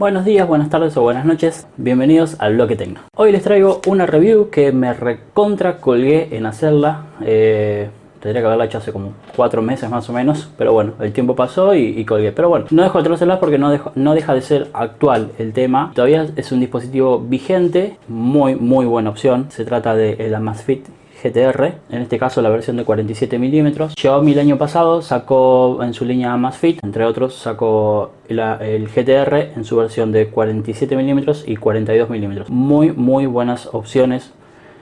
Buenos días, buenas tardes o buenas noches, bienvenidos al Bloque Tecno. Hoy les traigo una review que me recontra colgué en hacerla. Eh, tendría que haberla hecho hace como 4 meses más o menos, pero bueno, el tiempo pasó y, colgué. Pero bueno, no dejo de traerla porque no, deja de ser actual el tema. Todavía es un dispositivo vigente, muy muy buena opción. Se trata de la Amazfit GTR, en este caso la versión de 47 milímetros. Xiaomi el año pasado sacó en su línea Amazfit, entre otros, sacó el GTR en su versión de 47 milímetros y 42 milímetros. Muy, muy buenas opciones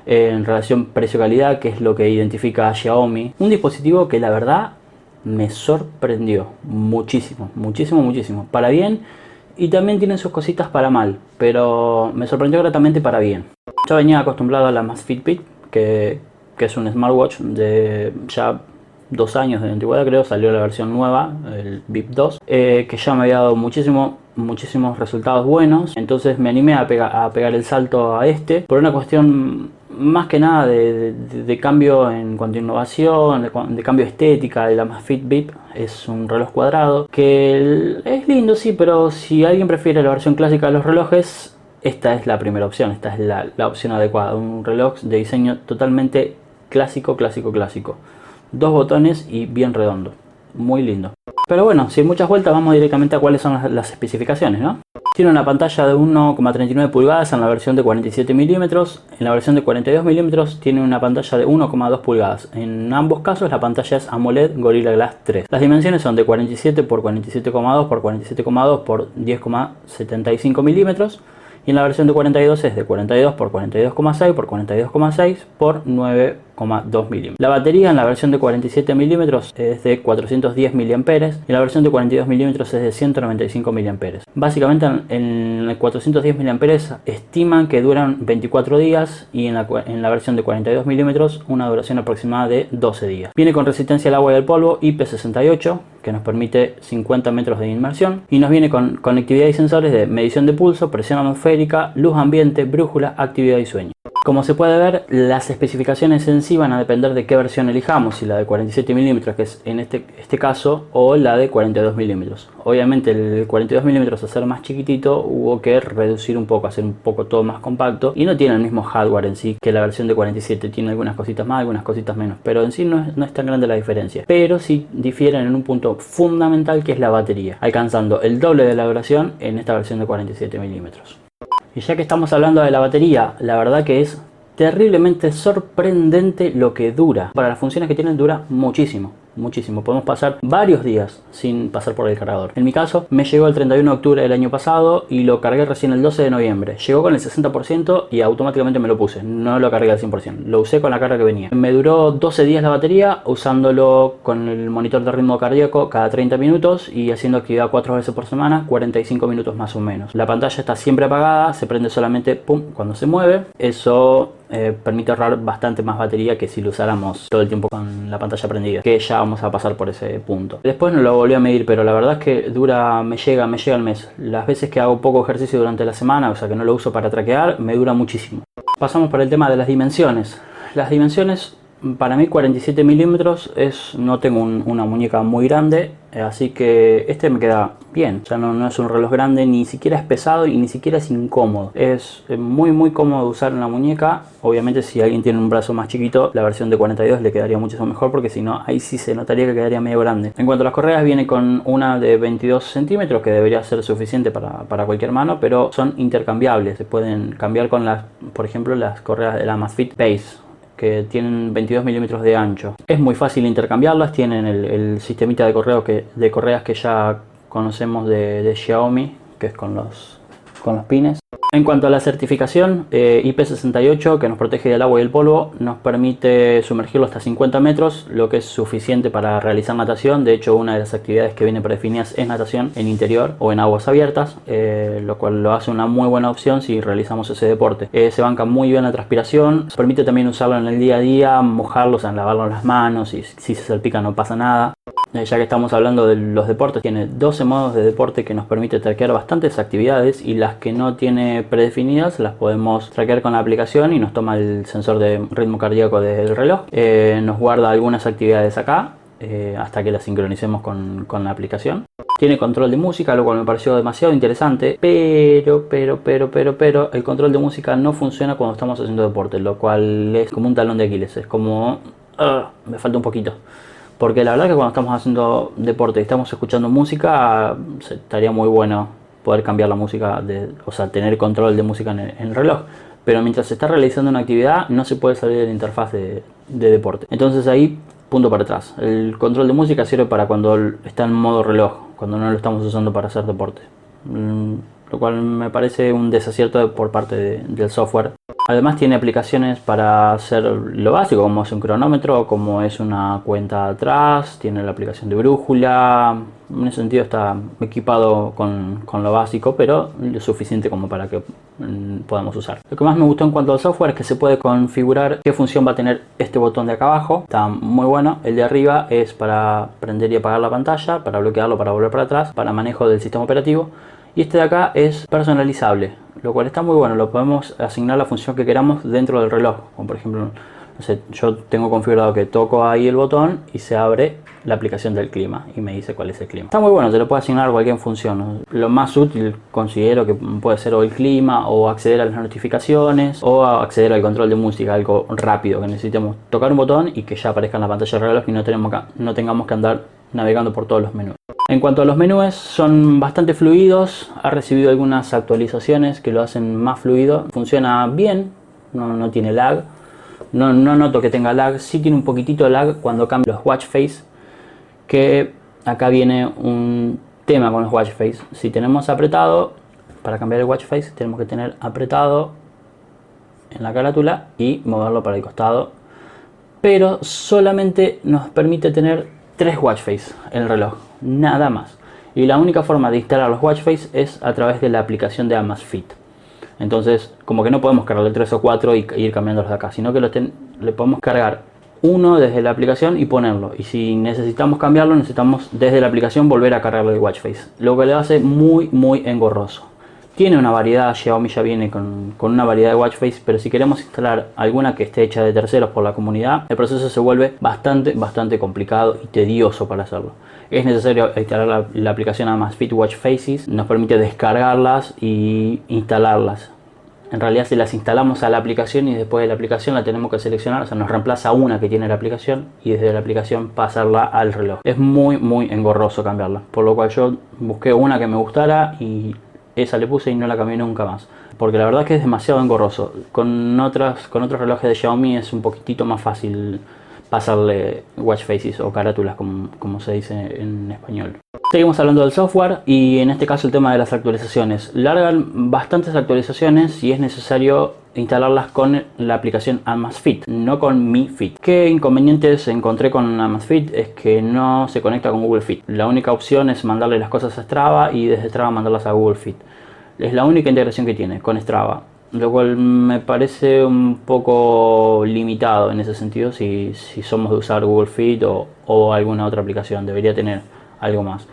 en relación precio-calidad, que es lo que identifica a Xiaomi. Un dispositivo que la verdad me sorprendió muchísimo, muchísimo, muchísimo. Para bien y también tiene sus cositas para mal, pero me sorprendió gratamente para bien. Yo venía acostumbrado a la más Fitbit, que, que es un smartwatch de ya dos años de antigüedad creo, salió la versión nueva, el VIP 2, eh, que ya me había dado muchísimo, muchísimos resultados buenos, entonces me animé a, a pegar el salto a este por una cuestión más que nada de, cambio en cuanto a innovación, de, cambio estética, la más Fitbit es un reloj cuadrado que es lindo sí, pero si alguien prefiere la versión clásica de los relojes, esta es la primera opción, esta es la, la opción adecuada, un reloj de diseño totalmente clásico, clásico, clásico. Dos botones y bien redondo. Muy lindo. Pero bueno, sin muchas vueltas vamos directamente a cuáles son las, especificaciones, ¿no? Tiene una pantalla de 1,39 pulgadas en la versión de 47 milímetros. En la versión de 42 milímetros tiene una pantalla de 1,2 pulgadas. En ambos casos la pantalla es AMOLED Gorilla Glass 3. Las dimensiones son de 47 x 47,2 x 47,2 x 10,75 milímetros. Y en la versión de 42 es de 42 x 42,6 x 42,6 x 9 2 milímetros. La batería en la versión de 47 milímetros es de 410 miliamperes y la versión de 42 milímetros es de 195 miliamperes. Básicamente en, en 410 miliamperes estiman que duran 24 días y en la, versión de 42 milímetros una duración aproximada de 12 días. Viene con resistencia al agua y al polvo IP68 que nos permite 50 metros de inmersión y nos viene con conectividad y sensores de medición de pulso, presión atmosférica, luz ambiente, brújula, actividad y sueño. Como se puede ver, las especificaciones en sí van a depender de qué versión elijamos, si la de 47 mm que es en este, este caso, o la de 42 mm Obviamente el 42 mm al ser más chiquitito hubo que reducir un poco, hacer un poco todo más compacto y no tiene el mismo hardware en sí que la versión de 47, tiene algunas cositas más, algunas cositas menos, pero en sí no es, no es tan grande la diferencia. Pero sí difieren en un punto fundamental que es la batería, alcanzando el doble de la duración en esta versión de 47 mm y ya que estamos hablando de la batería, la verdad que es terriblemente sorprendente lo que dura. Para las funciones que tienen dura muchísimo muchísimo. Podemos pasar varios días sin pasar por el cargador. En mi caso, me llegó el 31 de octubre del año pasado y lo cargué recién el 12 de noviembre. Llegó con el 60% y automáticamente me lo puse. No lo cargué al 100%. Lo usé con la carga que venía. Me duró 12 días la batería usándolo con el monitor de ritmo cardíaco cada 30 minutos y haciendo actividad 4 veces por semana, 45 minutos más o menos. La pantalla está siempre apagada, se prende solamente pum, cuando se mueve. Eso eh, permite ahorrar bastante más batería que si lo usáramos todo el tiempo con la pantalla prendida, que ya vamos a pasar por ese punto. Después no lo volví a medir, pero la verdad es que dura, me llega, me llega el mes. Las veces que hago poco ejercicio durante la semana, o sea que no lo uso para traquear, me dura muchísimo. Pasamos por el tema de las dimensiones. Las dimensiones para mí 47 milímetros es, no tengo una muñeca muy grande, eh, así que este me queda bien. Ya no, no, es un reloj grande, ni siquiera es pesado y ni siquiera es incómodo. Es eh, muy muy cómodo usar en la muñeca. Obviamente si alguien tiene un brazo más chiquito, la versión de 42 le quedaría mucho mejor porque si no, ahí sí se notaría que quedaría medio grande. En cuanto a las correas, viene con una de 22 centímetros que debería ser suficiente para, para cualquier mano, pero son intercambiables. Se pueden cambiar con las, por ejemplo, las correas de la Amazfit Base que tienen 22 milímetros de ancho. Es muy fácil intercambiarlas, tienen el, el sistemita de, correo que, de correas que ya conocemos de, de Xiaomi, que es con los, con los pines. En cuanto a la certificación, eh, IP68 que nos protege del agua y el polvo, nos permite sumergirlo hasta 50 metros, lo que es suficiente para realizar natación. De hecho, una de las actividades que viene predefinidas es natación en interior o en aguas abiertas, eh, lo cual lo hace una muy buena opción si realizamos ese deporte. Eh, se banca muy bien la transpiración, permite también usarlo en el día a día, mojarlo, lavarlo en las manos y si se salpica no pasa nada. Eh, ya que estamos hablando de los deportes, tiene 12 modos de deporte que nos permite traquear bastantes actividades y las que no tiene predefinidas las podemos traquear con la aplicación y nos toma el sensor de ritmo cardíaco del reloj. Eh, nos guarda algunas actividades acá eh, hasta que la sincronicemos con, con, la aplicación. Tiene control de música, lo cual me pareció demasiado interesante, pero, pero, pero, pero, pero, el control de música no funciona cuando estamos haciendo deporte, lo cual es como un talón de Aquiles, es como... Ah, me falta un poquito. Porque la verdad que cuando estamos haciendo deporte y estamos escuchando música, estaría muy bueno poder cambiar la música, de, o sea, tener control de música en el, reloj. Pero mientras se está realizando una actividad, no se puede salir de la interfaz de, deporte. Entonces ahí, punto para atrás. El control de música sirve para cuando está en modo reloj, cuando no lo estamos usando para hacer deporte. Lo cual me parece un desacierto por parte del software Además tiene aplicaciones para hacer lo básico, como es un cronómetro, como es una cuenta atrás, tiene la aplicación de brújula, en ese sentido está equipado con, lo básico, pero lo suficiente como para que mm, podamos usar. Lo que más me gustó en cuanto al software es que se puede configurar qué función va a tener este botón de acá abajo, está muy bueno. El de arriba es para prender y apagar la pantalla, para bloquearlo, para volver para atrás, para manejo del sistema operativo. Y este de acá es personalizable, lo cual está muy bueno. Lo podemos asignar la función que queramos dentro del reloj. Como por ejemplo, no sé, yo tengo configurado que toco ahí el botón y se abre la aplicación del clima y me dice cuál es el clima. Está muy bueno, se lo puede asignar cualquier función. Lo más útil considero que puede ser o el clima o acceder a las notificaciones o acceder al control de música, algo rápido que necesitemos tocar un botón y que ya aparezca en la pantalla del reloj y no, tenemos no tengamos que andar navegando por todos los menús. En cuanto a los menús, son bastante fluidos, ha recibido algunas actualizaciones que lo hacen más fluido, funciona bien, no, tiene lag, no, noto que tenga lag, sí tiene un poquitito de lag cuando cambia los watch face, que acá viene un tema con los watch face. Si tenemos apretado, para cambiar el watch face tenemos que tener apretado en la carátula y moverlo para el costado, pero solamente nos permite tener tres watch face en el reloj nada más. Y la única forma de instalar los watch face es a través de la aplicación de Amazfit. Entonces, como que no podemos cargarle 3 o 4 y ir cambiándolos de acá, sino que le podemos cargar uno desde la aplicación y ponerlo. Y si necesitamos cambiarlo, necesitamos desde la aplicación volver a cargarle el watch face. Lo que le hace muy, muy engorroso. Tiene una variedad, Xiaomi ya viene con, con, una variedad de watch face, pero si queremos instalar alguna que esté hecha de terceros por la comunidad, el proceso se vuelve bastante, bastante complicado y tedioso para hacerlo es necesario instalar la, aplicación Amazfit Watch Faces, nos permite descargarlas y instalarlas. En realidad si las instalamos a la aplicación y después de la aplicación la tenemos que seleccionar, o sea, nos reemplaza una que tiene la aplicación y desde la aplicación pasarla al reloj. Es muy muy engorroso cambiarla, por lo cual yo busqué una que me gustara y esa le puse y no la cambié nunca más. Porque la verdad que es demasiado engorroso. Con, otras, con otros relojes de Xiaomi es un poquitito más fácil pasarle watch faces o carátulas como, se dice en español. Seguimos hablando del software y en este caso el tema de las actualizaciones. Largan bastantes actualizaciones y es necesario instalarlas con la aplicación Amazfit, no con Mi Fit. ¿Qué inconvenientes encontré con Amazfit? Es que no se conecta con Google Fit. La única opción es mandarle las cosas a Strava y desde Strava mandarlas a Google Fit. Es la única integración que tiene con Strava lo cual me parece un poco limitado en ese sentido si, si somos de usar Google Fit o, o alguna otra aplicación, debería tener algo más.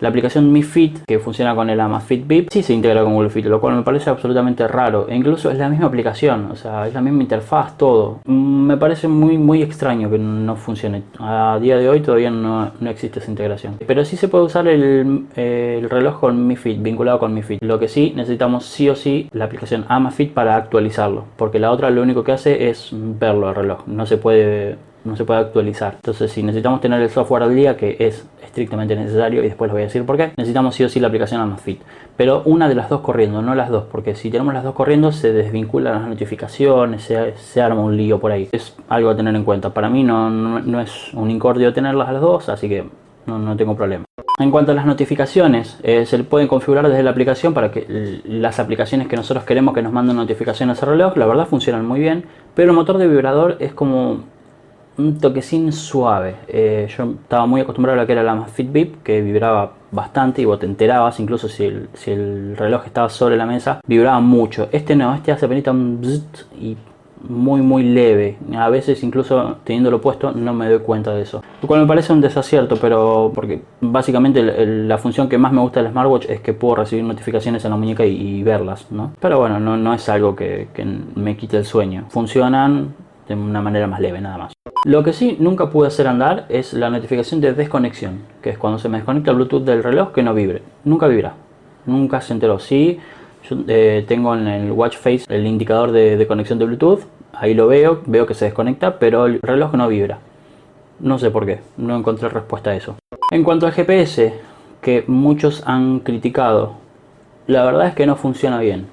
La aplicación Mi Fit, que funciona con el Amazfit Bip, sí se integra con Google Fit, lo cual me parece absolutamente raro. E incluso es la misma aplicación, o sea, es la misma interfaz, todo. Me parece muy, muy extraño que no funcione. A día de hoy todavía no, no existe esa integración. Pero sí se puede usar el, el, reloj con Mi Fit, vinculado con Mi Fit. Lo que sí, necesitamos sí o sí la aplicación Amazfit para actualizarlo. Porque la otra lo único que hace es verlo al reloj. No se puede no se puede actualizar. Entonces, si necesitamos tener el software al día, que es estrictamente necesario, y después les voy a decir por qué, necesitamos sí o sí la aplicación Amazfit. Pero una de las dos corriendo, no las dos, porque si tenemos las dos corriendo, se desvinculan las notificaciones, se, arma un lío por ahí. Es algo a tener en cuenta. Para mí no, no, es un incordio tenerlas las dos, así que no, no tengo problema. En cuanto a las notificaciones, eh, se pueden configurar desde la aplicación para que las aplicaciones que nosotros queremos que nos manden notificaciones al reloj, la verdad funcionan muy bien, pero el motor de vibrador es como un toquecín suave. Eh, yo estaba muy acostumbrado a lo que era la Fitbit, que vibraba bastante y vos te enterabas, incluso si el, reloj estaba sobre la mesa, vibraba mucho. Este no, este hace apenas un bzzzt y muy muy leve. A veces incluso teniéndolo puesto no me doy cuenta de eso. Lo cual me parece un desacierto, pero porque básicamente la función que más me gusta del smartwatch es que puedo recibir notificaciones en la muñeca y, verlas, ¿no? Pero bueno, no, no es algo que, que me quite el sueño. Funcionan de una manera más leve, nada más. Lo que sí nunca pude hacer andar es la notificación de desconexión, que es cuando se me desconecta el Bluetooth del reloj que no vibre. Nunca vibra, nunca se enteró. Sí, yo eh, tengo en el watch face el indicador de, de conexión de Bluetooth, ahí lo veo, veo que se desconecta, pero el reloj no vibra. No sé por qué, no encontré respuesta a eso. En cuanto al GPS, que muchos han criticado, la verdad es que no funciona bien.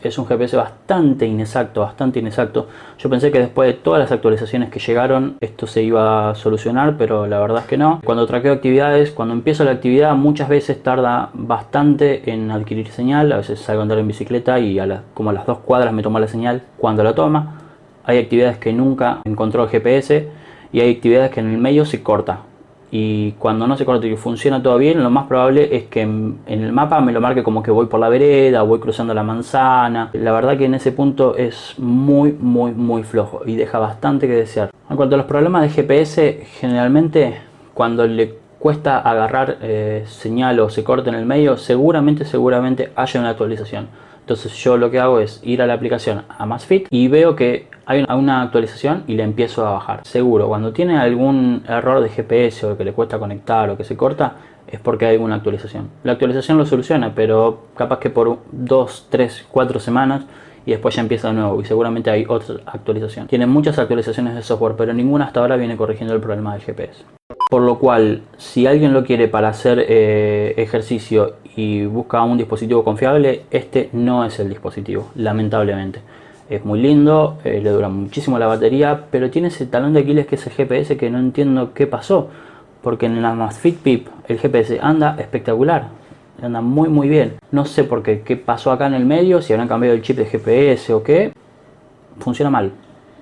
Es un GPS bastante inexacto, bastante inexacto. Yo pensé que después de todas las actualizaciones que llegaron esto se iba a solucionar, pero la verdad es que no. Cuando traqueo actividades, cuando empiezo la actividad muchas veces tarda bastante en adquirir señal. A veces salgo a andar en bicicleta y a como a las dos cuadras me toma la señal cuando la toma. Hay actividades que nunca encontró el GPS y hay actividades que en el medio se corta. Y cuando no se corta y funciona todo bien, lo más probable es que en, el mapa me lo marque como que voy por la vereda, voy cruzando la manzana. La verdad que en ese punto es muy, muy, muy flojo y deja bastante que desear. En cuanto a los problemas de GPS, generalmente cuando le cuesta agarrar eh, señal o se corta en el medio, seguramente, seguramente haya una actualización. Entonces yo lo que hago es ir a la aplicación Amazfit y veo que hay una actualización y le empiezo a bajar. Seguro, cuando tiene algún error de GPS o que le cuesta conectar o que se corta, es porque hay alguna actualización. La actualización lo soluciona, pero capaz que por 2, 3, 4 semanas y después ya empieza de nuevo y seguramente hay otra actualización. Tiene muchas actualizaciones de software, pero ninguna hasta ahora viene corrigiendo el problema del GPS. Por lo cual, si alguien lo quiere para hacer eh, ejercicio y busca un dispositivo confiable, este no es el dispositivo, lamentablemente. Es muy lindo, eh, le dura muchísimo la batería, pero tiene ese talón de Aquiles que es el GPS que no entiendo qué pasó. Porque en la Amazfit Pip el GPS anda espectacular, anda muy muy bien. No sé por qué, qué pasó acá en el medio, si habrán cambiado el chip de GPS o qué. Funciona mal.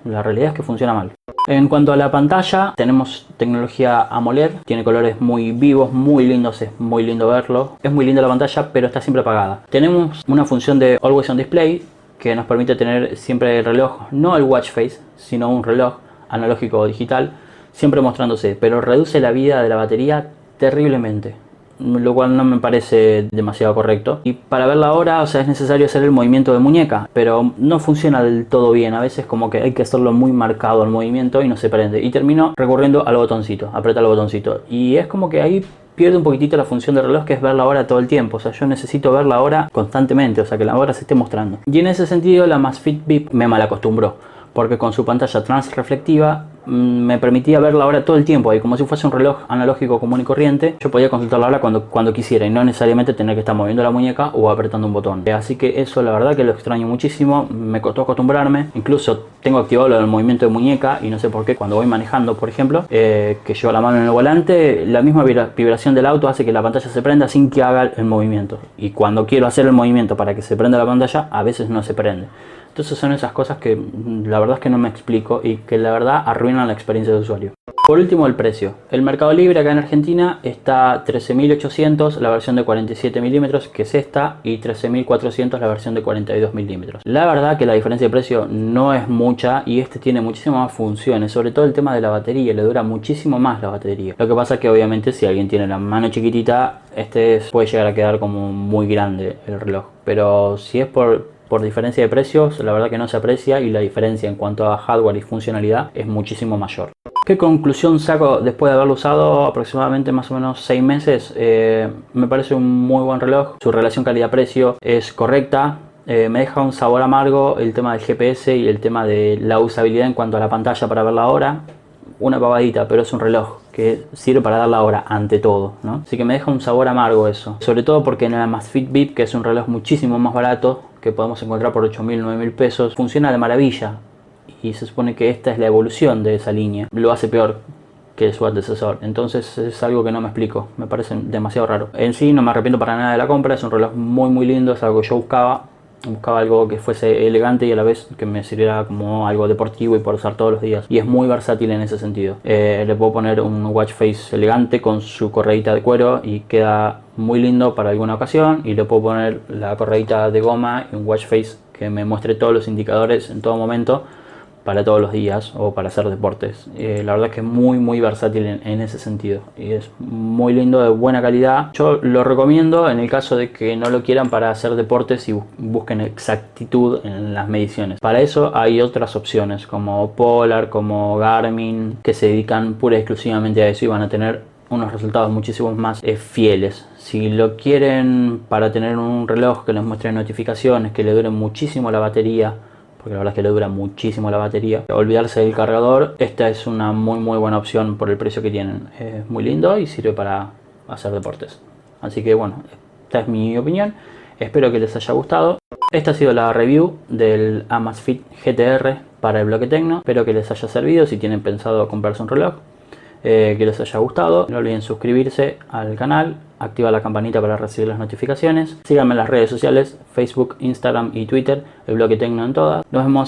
La realidad es que funciona mal. En cuanto a la pantalla, tenemos tecnología AMOLED, tiene colores muy vivos, muy lindos, es muy lindo verlo. Es muy linda la pantalla, pero está siempre apagada. Tenemos una función de Always on Display que nos permite tener siempre el reloj, no el watch face, sino un reloj analógico o digital, siempre mostrándose, pero reduce la vida de la batería terriblemente lo cual no me parece demasiado correcto. Y para ver la hora, o sea, es necesario hacer el movimiento de muñeca, pero no funciona del todo bien. A veces como que hay que hacerlo muy marcado el movimiento y no se prende. Y termino recurriendo al botoncito, aprieta el botoncito. Y es como que ahí pierde un poquitito la función del reloj que es ver la hora todo el tiempo. O sea, yo necesito ver la hora constantemente, o sea, que la hora se esté mostrando. Y en ese sentido la Masfit Beep me malacostumbró porque con su pantalla transreflectiva me permitía ver la hora todo el tiempo y como si fuese un reloj analógico común y corriente. Yo podía consultar la hora cuando, cuando quisiera y no necesariamente tener que estar moviendo la muñeca o apretando un botón. Así que eso la verdad que lo extraño muchísimo me costó acostumbrarme. Incluso tengo activado lo del movimiento de muñeca y no sé por qué cuando voy manejando por ejemplo eh, que llevo la mano en el volante la misma vibración del auto hace que la pantalla se prenda sin que haga el movimiento. Y cuando quiero hacer el movimiento para que se prenda la pantalla a veces no se prende entonces son esas cosas que mm, la verdad es que no me explico y que la verdad arruinan la experiencia de usuario. Por último, el precio. El Mercado Libre acá en Argentina está 13.800 la versión de 47 milímetros, que es esta, y 13.400 la versión de 42 milímetros. La verdad que la diferencia de precio no es mucha y este tiene muchísimas más funciones, sobre todo el tema de la batería, le dura muchísimo más la batería. Lo que pasa es que obviamente si alguien tiene la mano chiquitita, este puede llegar a quedar como muy grande el reloj. Pero si es por por diferencia de precios, la verdad que no se aprecia y la diferencia en cuanto a hardware y funcionalidad es muchísimo mayor. ¿Qué conclusión saco después de haberlo usado aproximadamente más o menos 6 meses? Eh, me parece un muy buen reloj, su relación calidad-precio es correcta, eh, me deja un sabor amargo el tema del GPS y el tema de la usabilidad en cuanto a la pantalla para ver la hora. Una pavadita, pero es un reloj que sirve para dar la hora ante todo, ¿no? Así que me deja un sabor amargo eso. Sobre todo porque en el Amazfit Bip, que es un reloj muchísimo más barato, que podemos encontrar por 8.000, 9.000 pesos, funciona de maravilla. Y se supone que esta es la evolución de esa línea. Lo hace peor que su antecesor. Entonces es algo que no me explico, me parece demasiado raro. En sí no me arrepiento para nada de la compra, es un reloj muy muy lindo, es algo que yo buscaba. Buscaba algo que fuese elegante y a la vez que me sirviera como algo deportivo y por usar todos los días. Y es muy versátil en ese sentido. Eh, le puedo poner un watch face elegante con su correita de cuero y queda muy lindo para alguna ocasión. Y le puedo poner la correita de goma y un watch face que me muestre todos los indicadores en todo momento para todos los días o para hacer deportes. Eh, la verdad es que es muy muy versátil en, ese sentido y es muy lindo, de buena calidad. Yo lo recomiendo en el caso de que no lo quieran para hacer deportes y busquen exactitud en las mediciones. Para eso hay otras opciones como Polar, como Garmin, que se dedican pura y exclusivamente a eso y van a tener unos resultados muchísimo más eh, fieles. Si lo quieren para tener un reloj que les muestre notificaciones, que le dure muchísimo la batería, porque la verdad es que le dura muchísimo la batería. Olvidarse del cargador, esta es una muy muy buena opción por el precio que tienen. Es muy lindo y sirve para hacer deportes. Así que bueno, esta es mi opinión. Espero que les haya gustado. Esta ha sido la review del Amazfit GTR para el bloque Tecno. Espero que les haya servido si tienen pensado comprarse un reloj. Eh, que les haya gustado. No olviden suscribirse al canal, activa la campanita para recibir las notificaciones. Síganme en las redes sociales, Facebook, Instagram y Twitter, el bloque Tecno en todas. Nos vemos